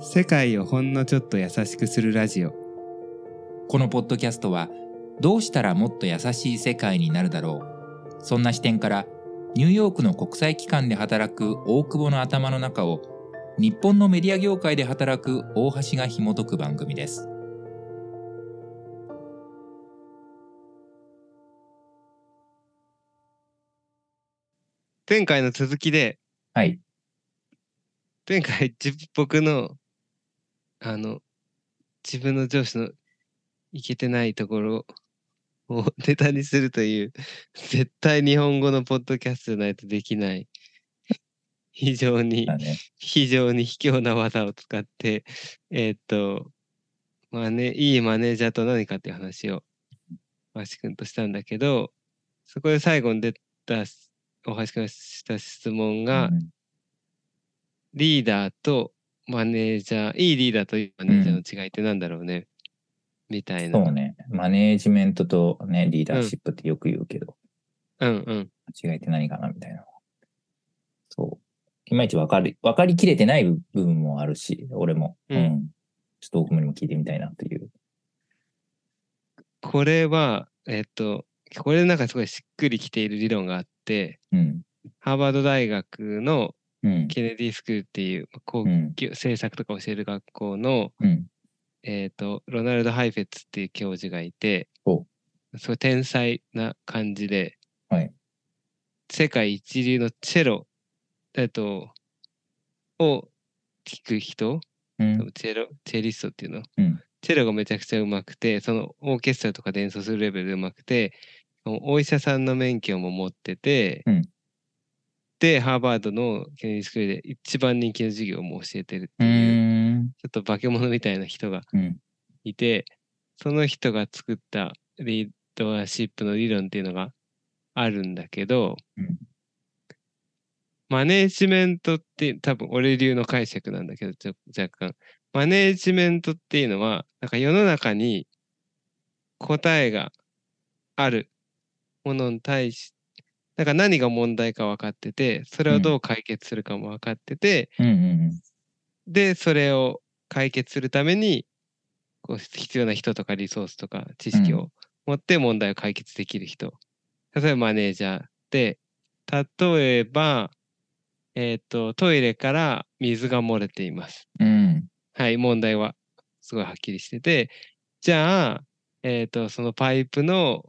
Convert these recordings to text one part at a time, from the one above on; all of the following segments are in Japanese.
世界をほんのちょっと優しくするラジオ。このポッドキャストはどうしたらもっと優しい世界になるだろう。そんな視点からニューヨークの国際機関で働く大久保の頭の中を日本のメディア業界で働く大橋が紐解く番組です。前回の続きではい。前回自僕のあの自分の上司のいけてないところを ネタにするという 絶対日本語のポッドキャストじゃないとできない。非常にだね。非常に卑怯な技を使ってえーっとまあねいいマネージャーと何かっていう話を大橋君としたんだけどそこで最後に出た大橋君がした質問が、うん。リーダーとマネージャー、いいリーダーといいマネージャーの違いってなんだろうね、みたいな。そうね。マネージメントとねリーダーシップってよく言うけど、うんうん。間違いって何かなみたいな。そう。いまいち分かる分かりきれてない部分もあるし俺も。ううん。ん、ちょっと大久保にも聞いてみたいなっていう。これは、えっと、これなんかすごいしっくりきている理論があって、うん。ハーバード大学のうんケネディスクールっていう工うん。業政策とか教える学校の、うん。えっと、ロナルド・ハイフェッツっていう教授がいてお、すごい天才な感じで、はい。世界一流のチェロ、えっと、を弾く人、うん。チェロ、チェリストっていうの、うん。チェロがめちゃくちゃうまくて、そのオーケストラとかで演奏するレベルでうまくて、お医者さんの免許も持ってて、うんで、ハーバードのケネディスクールで一番人気の授業も教えてるってういう、ん。ちょっと化け物みたいな人がうん。いて、その人が作ったリーダーシップの理論っていうのがあるんだけど、うん。マネージメントって多分俺流の解釈なんだけど、ちょ若干。マネージメントっていうのは、なんか世の中に答えがあるものに対し、なんか何が問題か分かってて、それをどう解決するかも分かってて、うんうんで、それを解決するために、こう必要な人とかリソースとか知識うを持って問題を解決できる人。例えばマネージャーで、例えば、えっ、と、トイレから水が漏れています。うん。はい、問題はすごいはっきりしてて、じゃあ、えっ、と、そのパイプの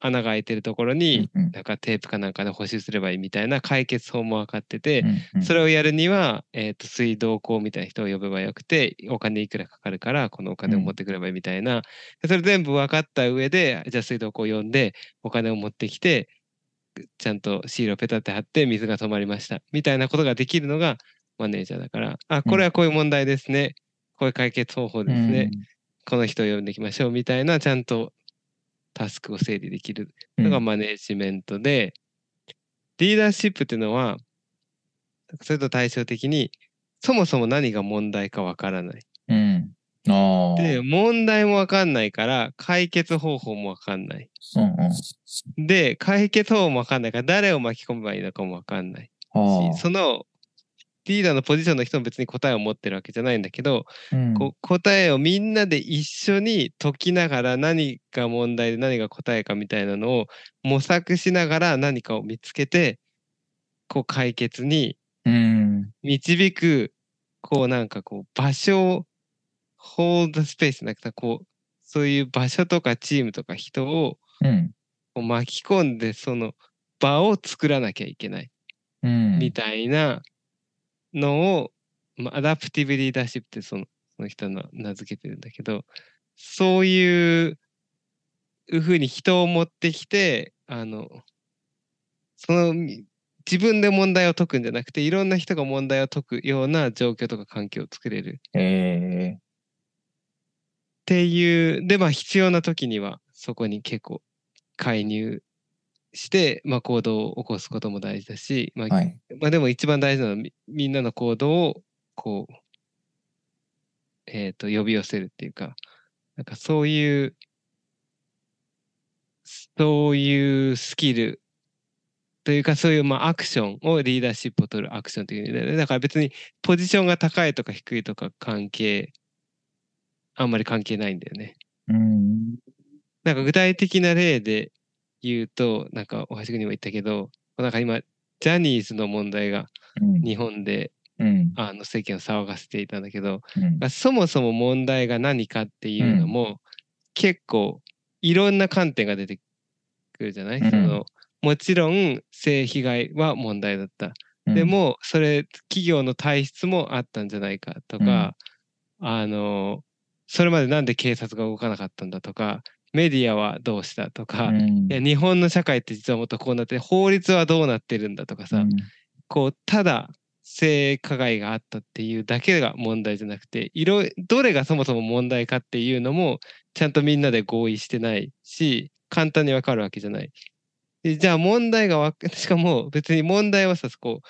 穴が開いてるところに、なんかテープかなんかで補修すればいいみたいな解決法も分かってて、うんそれをやるには、えー、と水道工みたいな人を呼べばよくて、お金いくらかかるから、このお金を持ってくればいいみたいな、でそれ全部分かった上で、じゃあ水道工を呼んで、お金を持ってきて、ちゃんとシールをペタって貼って、水が止まりました。みたいなことができるのがマネージャーだから、あ、これはこういう問題ですね。こういう解決方法ですね。この人を呼んでいきましょう。みたいな、ちゃんとタスクを整理できるうん。のがマネージメントで、リーダーシップっていうのは、それと対照的に、そもそも何が問題かわからない。うん。ああ。で、問題もわかんないから、解決方法もわかんない。う。んうん。で、解決方法もわかんないから、誰を巻き込めばいいのかもわかんないその、リーダーのポジションの人も別に答えを持ってるわけじゃないんだけど、あうん。こう答えをみんなで一緒に解きながら何が問題で何が答えかみたいなのを模索しながら何かを見つけてこう解決にうん導くこうなんかこう場所を hold space なんかこうそういう場所とかチームとか人をうん。こう巻き込んでその場を作らなきゃいけないうん。みたいなのを、まあ、 adaptive leadership ってそのその人の名付けてるんだけどそういうふうに人を持ってきてあのそのみ自分で問題を解くんじゃなくていろんな人が問題を解くような状況とか環境を作れる。っえていうでまあ必要な時にはそこに結構介入して、まあ、行動を起こすことも大事だし、まあー、はいまあでも一番大事なのはみみんなの行動をこう、えっ、と、呼び寄せるっていうか、なんかそういう、そういうスキルというかそういうまあアクションをリーダーシップを取るアクションという意味で、ね、だから別にポジションが高いとか低いとか関係あんまり関係ないんだよね。うん。なんか具体的な例で言うとなんか大橋君にも言ったけどなんか今ジャニーズの問題がうん。日本でうん。あの世間を騒がせていたんだけどうん。そもそも問題が何かっていうのも、結構いろんな観点が出てくるじゃない、うんそのもちろん性被害は問題だった。うんで、もそれ企業の体質もあったんじゃないかとか、あのそれまでなんで警察が動かなかったんだとかメディアはどうしたとか、うん。いや日本の社会って実はもっとこうなって法律はどうなってるんだとかさ、うん。こうただ性加害があったっていうだけが問題じゃなくていろどれがそもそも問題かっていうのもちゃんとみんなで合意してないし簡単にわかるわけじゃない。でじゃあ問題が しかも別に問題はさこう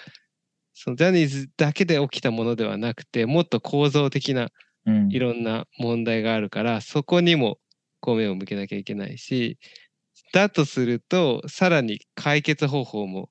そのジャニーズだけで起きたものではなくてもっと構造的なうん。いろんな問題があるからそこにもこう目を向けなきゃいけないしだとするとさらに解決方法も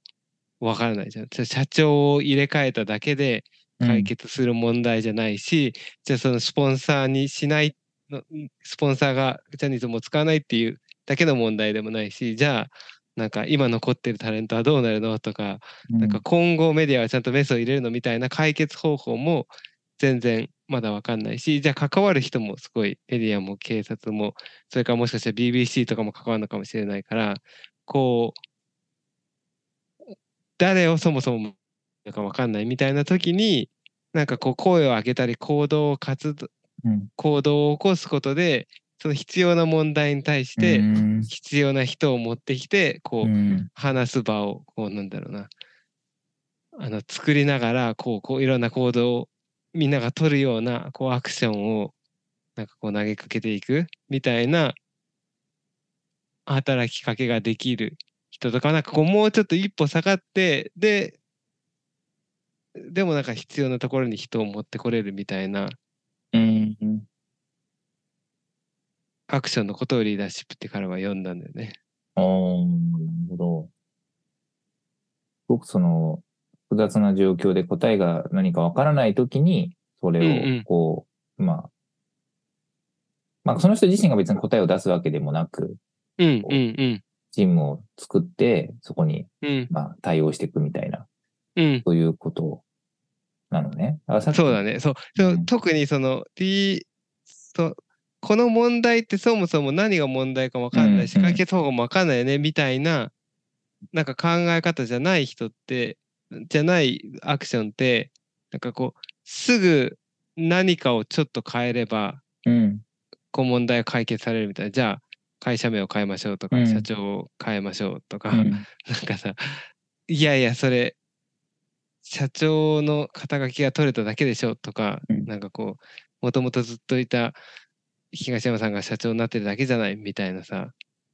わからないじゃん。社長を入れ替えただけで解決する問題じゃないし、じゃあそのスポンサーにしないのスポンサーがジャニーズも使わないっていうだけの問題でもないしじゃあなんか今残ってるタレントはどうなるのとかなんか今後メディアはちゃんとメスを入れるのみたいな解決方法も全然まだわかんないし、じゃあ関わる人もすごいメディアも警察も、それからもしかしたら BBC とかも関わるのかもしれないから、こう、誰をそもそもなんかわかんないみたいな時に、なんかこう声を上げたり行動を活動、うん。行動を起こすことで、その必要な問題に対してうん。必要な人を持ってきて、こう、うん。話す場をこうなんだろうなあの作りながらこうこういろんな行動をみんなが取るようなこうアクションをなんかこう投げかけていくみたいな働きかけができる人とかなんかこうもうちょっと一歩下がってででもなんか必要なところに人を持ってこれるみたいなうんアクションのことをリーダーシップって彼は読んだんだよね。ああ、なるほど。すごくその、複雑な状況で答えが何かわからないときに、それうんうん。を、こう、まあ、まあ、その人自身が別に答えを出すわけでもなく、うんうんうん。チームを作って、そこに、うん。まあ、対応していくみたいな、うん。そういうことなのね。だからさっきそうだね。そう。そううん。特にその、リそうこの問題ってそもそも何が問題か分かんないし、うんうん。解決方法も分かんないよね、みたいな、なんか考え方じゃない人って、じゃないアクションって、なんかこう、すぐ何かをちょっと変えれば、うん。こう問題が解決されるみたいな。じゃあ、会社名を変えましょうとか、うん社長を変えましょうとか、うん なんかさ、いやいや、それ、社長の肩書きが取れただけでしょとか、うんなんかこう、もともとずっといた東山さんが社長になってるだけじゃないみたいなさ、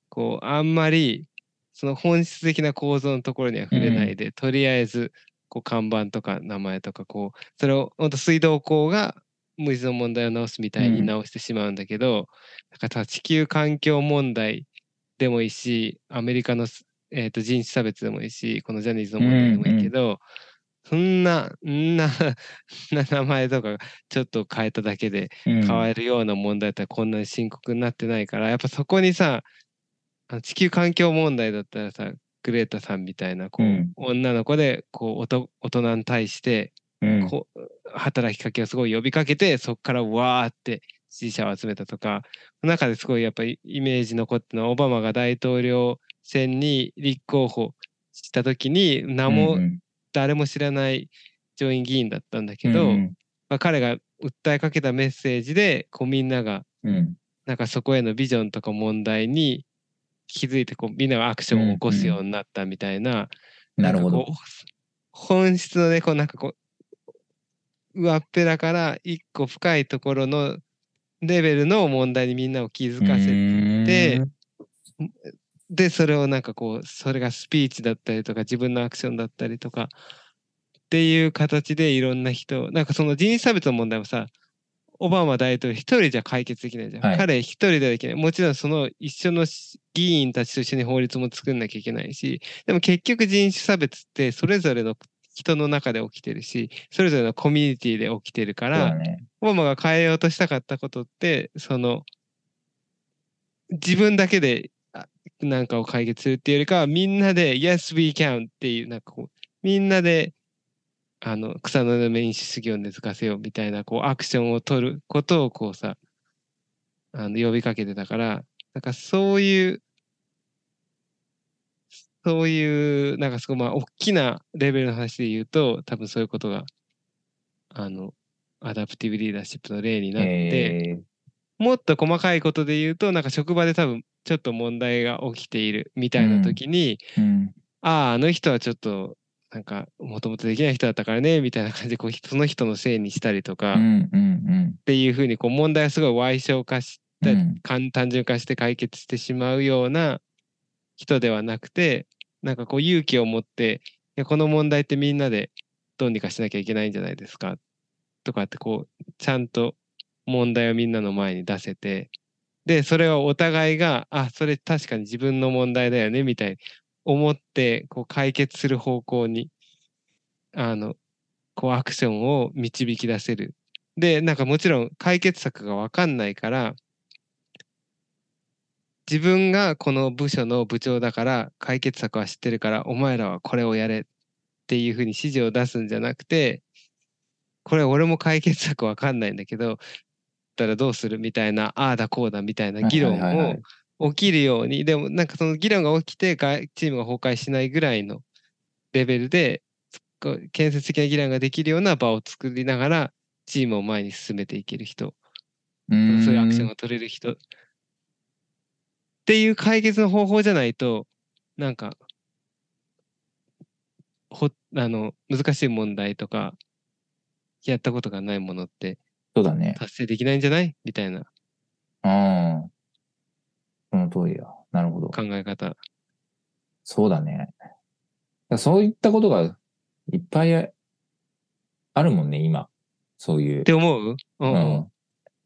こう、あんまり、その本質的な構造のところには触れないで、とりあえず、こう、看板とか名前とか、こう、それを、本当水道工が水の問題を直すみたいにうん。直してしまうんだけど、なんかさ地球環境問題でもいいし、アメリカのす、えー、と人種差別でもいいし、このジャニーズの問題でもいいけど、そんな、んな、な名前とかちょっと変えただけでうん。変わるような問題だったらこんなに深刻になってないから、やっぱそこにさ、あの地球環境問題だったらさ、グレータさんみたいなこう、うん。女の子でこうおと大人に対してうん。こう働きかけをすごい呼びかけてそこからわーって支持者を集めたとか中ですごいやっぱりイメージ残ってるのはオバマが大統領選に立候補した時に名もうん誰も知らない上院議員だったんだけど、うん。まあ、彼が訴えかけたメッセージでこうみんながうん。なんかそこへのビジョンとか問題に気づいてこうみんながアクションを起こすようになったみたいな、なるほど。本質のねこうなんかこう上っぺらから一個深いところのレベルの問題にみんなを気づかせてうん。でそれをなんかこうそれがスピーチだったりとか自分のアクションだったりとかっていう形でいろんな人なんかその人種差別の問題もさオバマ大統領一人じゃ解決できないじゃん。はい彼一人ではできない。もちろんその一緒のし議員たちと一緒に法律も作んなきゃいけないし、でも結局人種差別ってそれぞれの人の中で起きてるし、それぞれのコミュニティで起きてるからね。オバマが変えようとしたかったことって、その、自分だけであなんかを解決するっていうよりかは、みんなで、Yes, we can っていう、なんかこう、みんなで、あの、草の根民主主義を根付かせようみたいな、こう、アクションを取ることを、こうさ、あの、呼びかけてたから、なんかそういう、そういう、なんかすごい、まあ、大きなレベルの話で言うと、多分そういうことが、あの、 adaptive leadership の例になって、えもっと細かいことで言うと、なんか職場で多分ちょっと問題が起きているみたいな時に、ーうん。ああ、あの人はちょっと、なんか、もともとできない人だったからね、みたいな感じで、こう、その人のせいにしたりとか、っていうふうに、こう、問題をすごい歪小化したり、うん。簡単純化して解決してしまうような人ではなくて、なんかこう、勇気を持って、いや、この問題ってみんなでどうにかしなきゃいけないんじゃないですか、とかって、こう、ちゃんと問題をみんなの前に出せて、で、それをお互いが、あ、それ確かに自分の問題だよね、みたいに思って、こう解決する方向に、あの、こうアクションを導き出せる。で、なんかもちろん解決策がわかんないから、自分がこの部署の部長だから解決策は知ってるから、お前らはこれをやれっていうふうに指示を出すんじゃなくて、これ俺も解決策わかんないんだけど、だったらどうするみたいな、ああだこうだみたいな議論を起きるように、でもなんかその議論が起きてがチームが崩壊しないぐらいのレベルで、建設的な議論ができるような場を作りながら、チームを前に進めていける人、うそういうアクションんが取れる人っていう解決の方法じゃないと、なんか、ほあの難しい問題とか、やったことがないものってそうだね。達成できないんじゃない？みたいなうん。その通りだ。なるほど。考え方。そうだね。そういったことがいっぱいあるもんね、今。そういうっ。て思う？ううんん。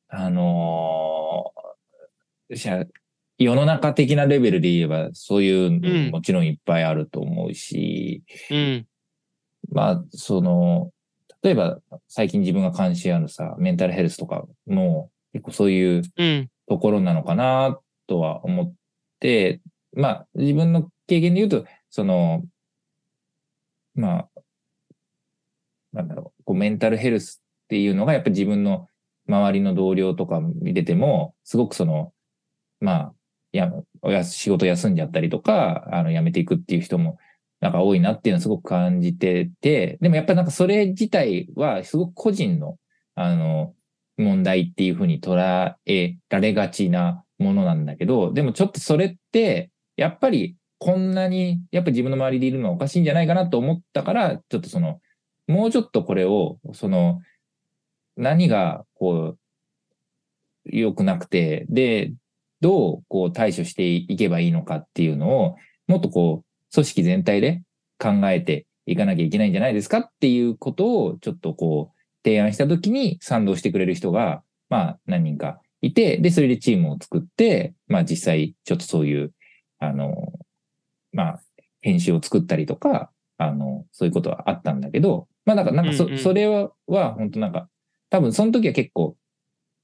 あのーじゃあ世の中的なレベルで言えば、そういうもちろんいっぱいあると思うし、うん。まあ、その、例えば最近自分が関心あるさ、メンタルヘルスとかも結構そういううん。ところなのかなとは思って、まあ自分の経験で言うと、その、まあ、なんだろう、こうメンタルヘルスっていうのがやっぱり自分の周りの同僚とか見てても、すごくその、まあ、や、おや仕事休んじゃったりとか、あの、辞めていくっていう人も、なんか多いなっていうのはすごく感じてて、でもやっぱなんかそれ自体はすごく個人の、あの、問題っていうふうに捉えられがちなものなんだけど、でもちょっとそれって、やっぱりこんなに、やっぱ自分の周りでいるのはおかしいんじゃないかなと思ったから、ちょっとその、もうちょっとこれを、その、何が、こう、良くなくて、で、どう、こう、対処していけばいいのかっていうのを、もっとこう、組織全体で考えていかなきゃいけないんじゃないですかっていうことを、ちょっとこう、提案したときに賛同してくれる人が、まあ、何人かいて、で、それでチームを作って、まあ、実際、ちょっとそういう、あの、まあ、編集を作ったりとか、あの、そういうことはあったんだけど、まあ、なんか、なんかそ、うんうんそれは、は、本当なんか、多分その時は結構、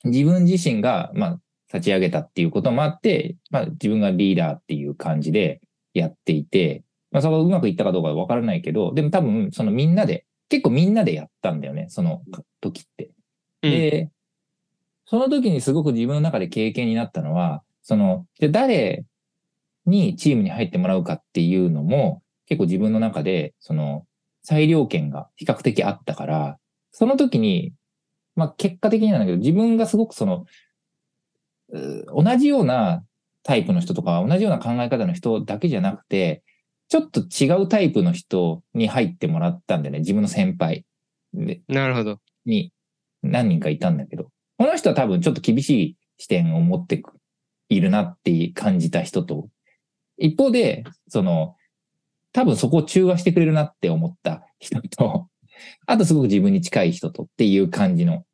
自分自身が、まあ、立ち上げたっていうこともあって、まあ、自分がリーダーっていう感じでやっていて、まあ、そこがうまくいったかどうかはわからないけど、でも多分、そのみんなで、結構みんなでやったんだよね、その時って。うんで、その時にすごく自分の中で経験になったのは、その、で誰にチームに入ってもらうかっていうのも、結構自分の中で、その、裁量権が比較的あったから、その時に、まあ結果的になんだけど、自分がすごくその、う同じようなタイプの人とか、同じような考え方の人だけじゃなくて、ちょっと違うタイプの人に入ってもらったんだよね。自分の先輩でなるほど。に何人かいたんだけど、この人は多分ちょっと厳しい視点を持っているなって感じた人と、一方で、その、多分そこを中和してくれるなって思った人と、あとすごく自分に近い人とっていう感じの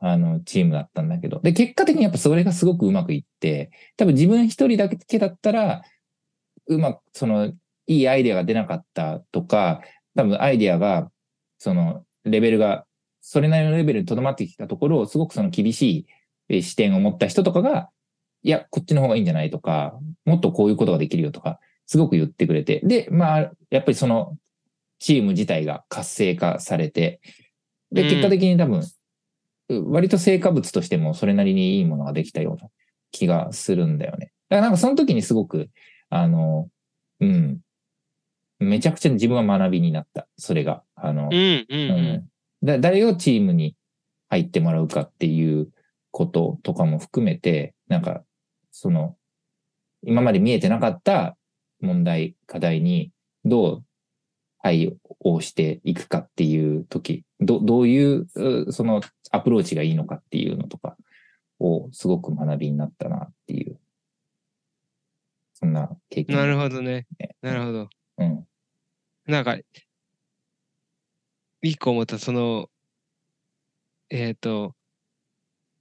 あの、チームだったんだけど。で、結果的にやっぱそれがすごくうまくいって、多分自分一人だけだったら、うまく、その、いいアイデアが出なかったとか、多分アイデアが、その、レベルが、それなりのレベルにとどまってきたところを、すごくその厳しいえー視点を持った人とかが、いや、こっちの方がいいんじゃないとか、もっとこういうことができるよとか、すごく言ってくれて。で、まあ、やっぱりその、チーム自体が活性化されて、で、うん結果的に多分、う割と成果物としてもそれなりにいいものができたような気がするんだよね。だからなんかその時にすごく、あの、うん、めちゃくちゃ自分は学びになった。それが。あの、うんうんう。うんんだ誰をチームに入ってもらうかっていうこととかも含めて、なんか、その、今まで見えてなかった問題、課題にどう対応していくかっていう時、どどういう、うそのアプローチがいいのかっていうのとかをすごく学びになったなっていう、そんな経験。なるほどね。ねなるほど。うん。なんか、一個思った、その、えっ、と、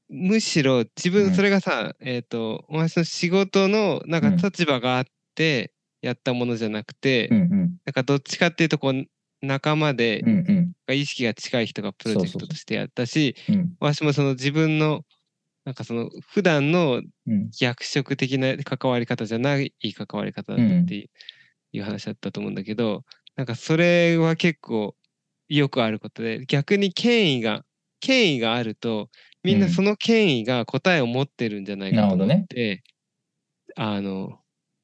むしろ自分、うんそれがさ、えっ、と、お前の仕事のなんかうん立場があってやったものじゃなくて、うんうん。なんかどっちかっていうと、こう、仲間でうんうん。意識が近い人がプロジェクトとしてやったし、うん私もその自分の、なんかその普段のうん。役職的な関わり方じゃない関わり方だったっていう,、いう話だったと思うんだけど、なんかそれは結構よくあることで、逆に権威が、権威があると、みんなうんその権威が答えを持ってるんじゃないかと思なるほどねって、あの、わ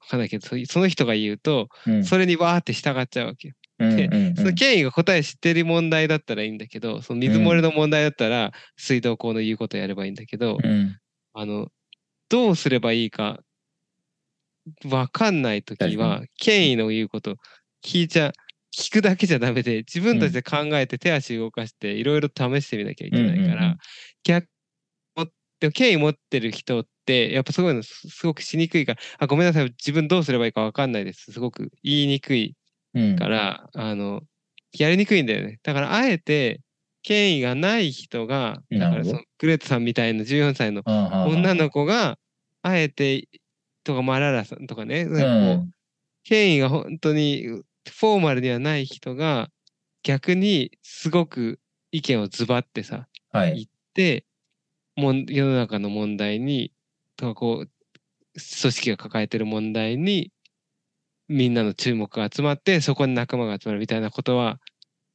かんないけど、そその人が言うと、うん。それにわーって従っちゃうわけよ。うんうんうんその権威が答え知ってる問題だったらいいんだけど、その水漏れの問題だったら、水道工の言うことやればいいんだけど、うん。あの、どうすればいいか、わかんないとき確は、権威の言うこと聞いちゃ、聞くだけじゃダメで、自分たちで考えて手足動かして、いろいろ試してみなきゃいけないかうんうんうんら、逆、でも権威持ってる人って、やっぱすごいの、すすごくしにくいから、あ、ごめんなさい、自分どうすればいいかわかんないです。すごく言いにくいうん。から、あの、やりにくいんだよね。だから、あえて、権威がない人が、だからその、グレートさんみたいな14歳の女女の子が、あえて、とか、マララさんとかね、うん権威が本当にフォーマルにはない人が、逆にすごく意見をズバってさ、はい。言って、もん世の中の問題に、とかこう、組織が抱えてる問題に、みんなの注目が集まって、そこに仲間が集まるみたいなことは、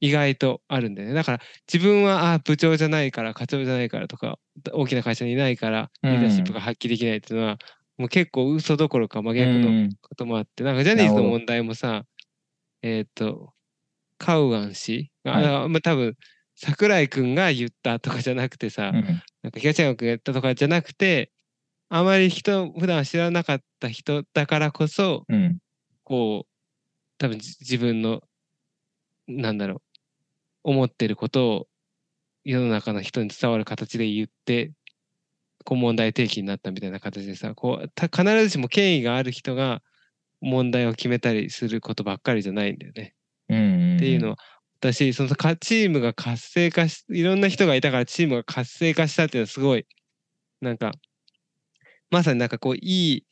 意外とあるんだよね。だから、自分は、あ部長じゃないから、課長じゃないからとか、大きな会社にいないから、リーダーシップが発揮できないっていうのは、もう結構嘘どころか真逆のうんこともあって、なんかジャニーズの問題もさ、えっ、と、カウアン氏？が、はい。あまあ、多分、桜井くんが言ったとかじゃなくてさ、うん。なんか東山君が言ったとかじゃなくて、あまり人、普段知らなかった人だからこそ、うん。こう、多分じ自分の、なんだろう、思ってることを世の中の人に伝わる形で言って、こう問題提起になったみたいな形でさ、こう、た必ずしも権威がある人が問題を決めたりすることばっかりじゃないんだよね。うん。っていうのは、私、そのかチームが活性化し、いろんな人がいたからチームが活性化したっていうのはすごい、なんか、まさになんかこう、いい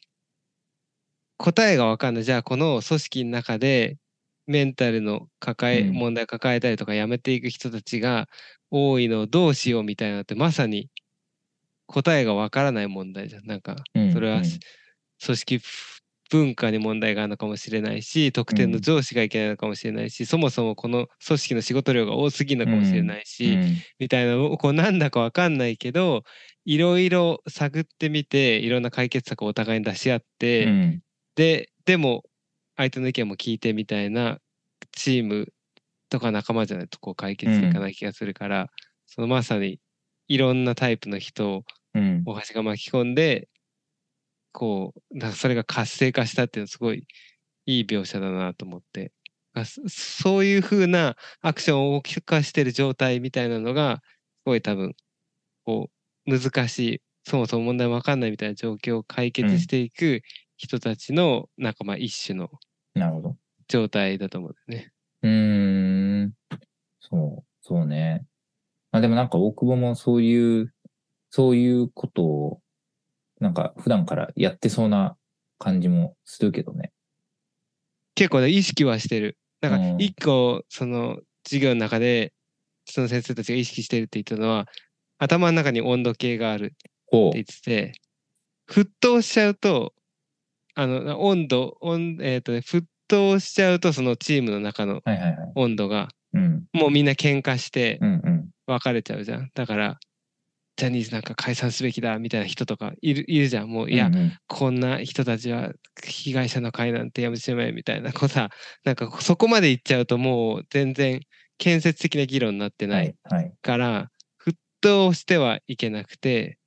答えがわかんない。じゃあ、この組織の中で、メンタルの抱え、うん問題抱えたりとかやめていく人たちが多いのをどうしようみたいなのって、まさに答えがわからない問題じゃん。なんか、うんそれはうん組織文化に問題があるのかもしれないし、特定の上司がいけないのかもしれないし、そもそもこの組織の仕事量が多すぎるのかもしれないし、うん。みたいなこうなんだかわかんないけど、いろいろ探ってみて、いろんな解決策をお互いに出し合って、うん。で、でも相手の意見も聞いてみたいなチームとか仲間じゃないとこう解決していかない気がするから、そのまさにいろんなタイプの人をうん。大橋が巻き込んで、こう、だかそれが活性化したっていうのはすごいいい描写だなと思って、そういう風なアクションを大きく化してる状態みたいなのが、すごい多分、こう、難しい、そもそも問題わかんないみたいな状況を解決していく人たちの、なんかまあ一種のなるほど。状態だと思うんだよね。うーん。そう、そうね。まあでもなんか大久保もそういうそういうことを、なんか普段からやってそうな感じもするけどね。結構ね、意識はしてる。なんかうん一個、その授業の中で、その先生たちが意識してるって言ったのは、頭の中に温度計があるってこ言ってて、沸騰しちゃうと、あの、温度、温えっ、とね、沸騰しちゃうと、そのチームの中の。温度が、うん。もうみんな喧嘩して。別れちゃうじゃん。だから、ジャニーズなんか解散すべきだみたいな人とかいるいるじゃん。もう、いやうん、うんこんな人たちは被害者の会なんてやめちまえみたいなこうさ、なんかそこまで言っちゃうともう全然建設的な議論になってなはいいはい。から、沸騰してはいけなくて、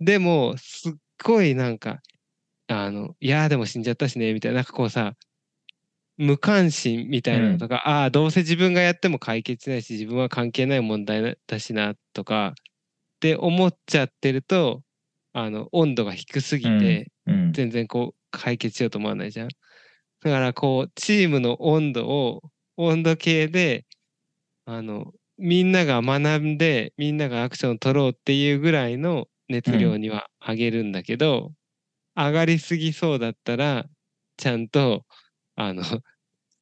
でも、すっごいなんか、あの、いやーでも死んじゃったしね、みたいな、なんかこうさ、無関心みたいなのとか、ああ、どうせ自分がやっても解決しないし、自分は関係ない問題だしな、とか、って思っちゃってると、あの、温度が低すぎて、うん。全然こう解決しようと思わないじゃん。だからこうチームの温度を温度計であのみんなが学んでみんながアクションを取ろうっていうぐらいの熱量には上げるんだけど、上がりすぎそうだったらちゃんとあの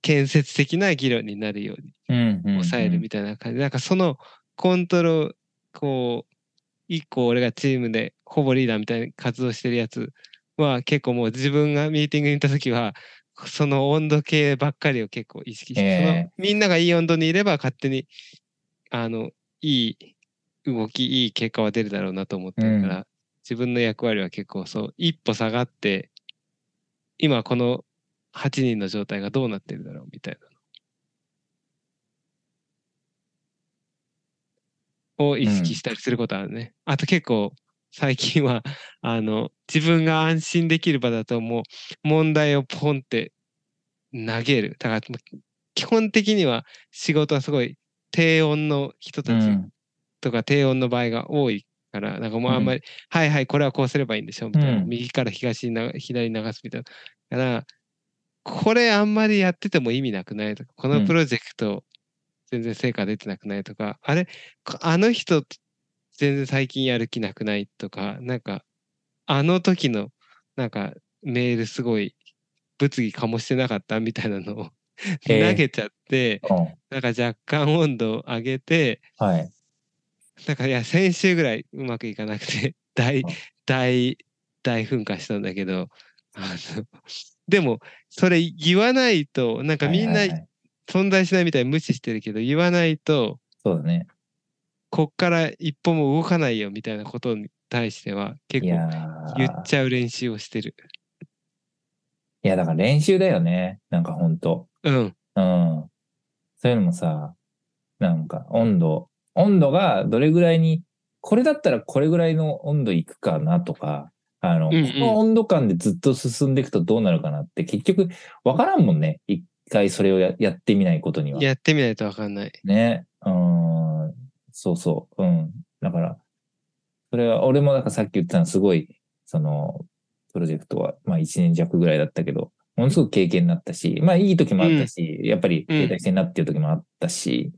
建設的な議論になるようにうん。うん。抑えるみたいな感じ、なんかそのコントロールこう一個俺がチームでほぼリーダーみたいな活動してるやつは結構もう自分がミーティングに行った時はその温度計ばっかりを結構意識して、ええ。そのみんながいい温度にいれば勝手にあのいい動きいい結果は出るだろうなと思ってるから、う自分の役割は結構そう一歩下がって今この8人の状態がどうなってるだろうみたいなを意識したりすることあるね。あと結構最近は あの自分が安心できる場だともう問題をポンって投げる。だから基本的には仕事はすごい低温の人たちうん。とか低温の場合が多いから、なんかもうあんまり、はいはい、これはこうすればいいんでしょみたいな。うん右から東にな左に流すみたいな。だから、これあんまりやってても意味なくないとか、このプロジェクト全然成果出てなくないとか、あれ、こあの人全然最近やる気なくないとか、なんか、あの時のなんかメールすごい物議醸してなかったみたいなのを投げちゃって、うん。なんか若干温度を上げて、はい。なんかいや、先週ぐらいうまくいかなくて、大うん、大、大噴火したんだけど、あの、でも、それ言わないと、なんかみんな存在しないみたいに無視してるけど、言わないと、そうだね。こっから一歩も動かないよみたいなことに対しては、結構ー言っちゃう練習をしてる。いや、だから練習だよね。なんかほんと。うん。うん。そういうのもさ、なんか温度、温度がどれぐらいに、これだったらこれぐらいの温度いくかなとか、あの、うんうんこの温度感でずっと進んでいくとどうなるかなって結局わからんもんね。一回それをややってみないことには。やってみないとわかんない。ね。うん。そうそう。うん。だから、それは、俺もなんかさっき言ってたのすごい、その、プロジェクトは、まあ一年弱ぐらいだったけど、ものすごく経験になったし、まあいい時もあったし、やっぱり停滞してんなっていう時もあったし、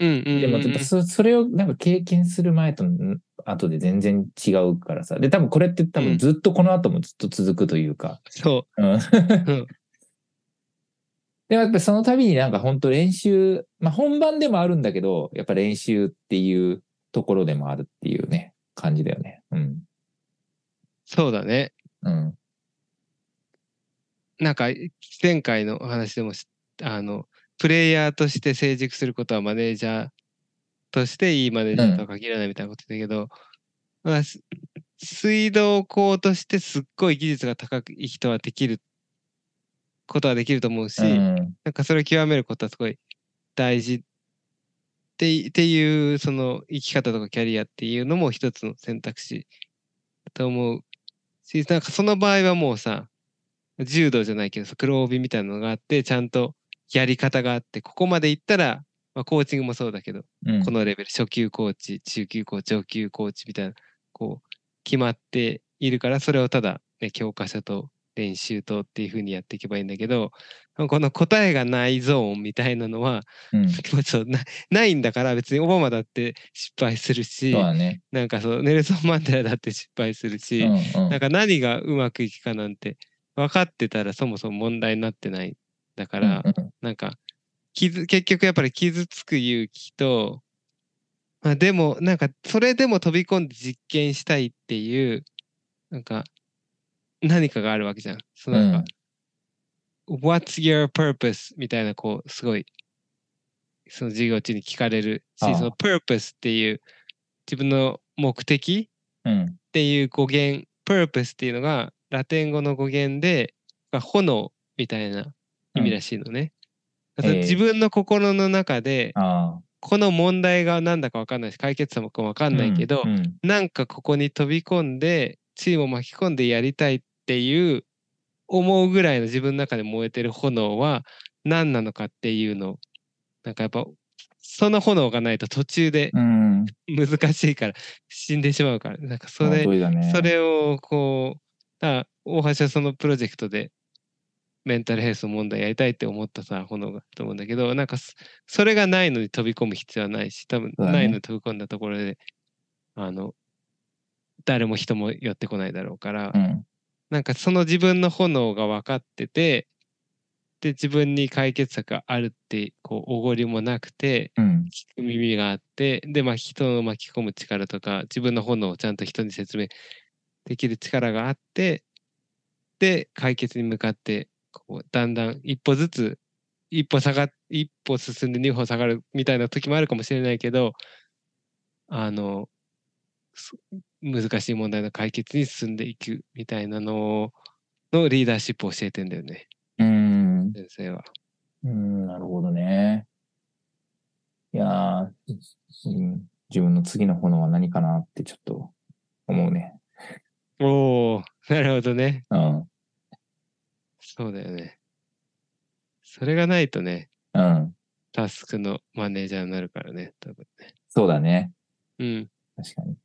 うんうんうんうん。でもやっぱそそれをなんか経験する前とん後で全然違うからさ。で、多分これって多分ずっとこの後もずっと続くというか、そうん。う。うん。でもやっぱりその度になんか本当練習、まあ本番でもあるんだけど、やっぱ練習っていうところでもあるっていうね、感じだよね。うん。そうだね。うん。なんか前回のお話でもしあのプレイヤーとして成熟することはマネージャーとしていいマネージャーとは限らないみたいなことだけど、まあ、す水道工としてすっごい技術が高い人はできることはできると思うし、うん。なんかそれを極めることはすごい大事ってっていうその生き方とかキャリアっていうのも一つの選択肢だと思うしなんかその場合はもうさ柔道じゃないけどさ黒帯みたいなのがあってちゃんとやり方があってここまでいったら、まあ、コーチングもそうだけど、うんこのレベル初級コーチ中級コーチ上級コーチみたいなこう決まっているからそれをただ、ね、教科書と練習とっていうふうにやっていけばいいんだけど、この答えがないゾーンみたいなのは、うん。なないんだから別にオバマだって失敗するし、ね。なんかそうネルソン・マンデラだって失敗するし、うんうんなんか何がうまくいくかなんて分かってたらそもそも問題になってない。だから、うんうんなんか傷結局やっぱり傷つく勇気と、まあ、でもなんかそれでも飛び込んで実験したいっていうなんか何かがあるわけじゃん。そのなんか、What's your purpose? みたいなこうすごいその授業中に聞かれるしその purpose っていう自分の目的うん。っていう語源 purpose っていうのがラテン語の語源でが炎みたいな意味らしいのね。だからええ自分の心の中で。この問題が何だか分かんないし解決策も分かんないけど、うんうんなんかここに飛び込んでチームを巻き込んでやりたいっていう思うぐらいの自分の中で燃えてる炎は何なのかっていうのをなんかやっぱその炎がないと途中でうん。難しいから死んでしまうからなんかそれ。それをこう大橋はそのプロジェクトでメンタルヘルスの問題やりたいって思ったさ炎がと思うんだけどなんかそそれがないのに飛び込む必要はないし多分ないのに飛び込んだところであの誰も人も寄ってこないだろうから、うん。なんかその自分の炎が分かっててで自分に解決策があるってこうおごりもなくてうん。聞く耳があってでまあ人を巻き込む力とか自分の炎をちゃんと人に説明できる力があってで解決に向かってこうだんだん一歩ずつ一歩下がっ一歩進んで二歩下がるみたいな時もあるかもしれないけどあのそ難しい問題の解決に進んでいくみたいなののリーダーシップを教えてんだよねうん。先生は。うん、なるほどね。いやー、うん、自分の次の炎は何かなってちょっと思うね。おおなるほどね。うん。そうだよね。それがないとね、うん。タスクのマネージャーになるからね、多分ね。そうだね。うん。確かに。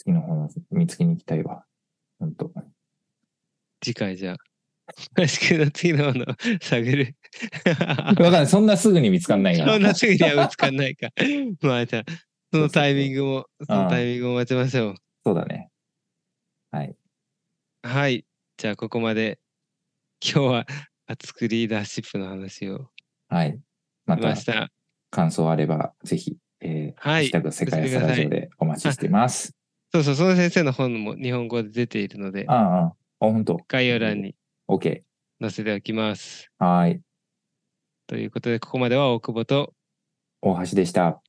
次の炎見つけに行きたいわ。ほんと。次回じゃあ、タ スクの次のものを探る。わかんない。そんなすぐに見つかんないから。そんなすぐには見つかんないか。まあじゃあ、そのタイミングも、そのタイミングを待ちましょう。そうだね。はい。はい。じゃあ、ここまで、今日は熱くリーダーシップの話をはい。また。感想あれば、ぜひ、えー、はい世界朝ラジオでお待ちしています。そうそう、その先生の本も日本語で出ているのであ、あ、ああ、本当。概要欄に OK。載せておきます。はい。ということで、ここまでは大久保と、大橋でした。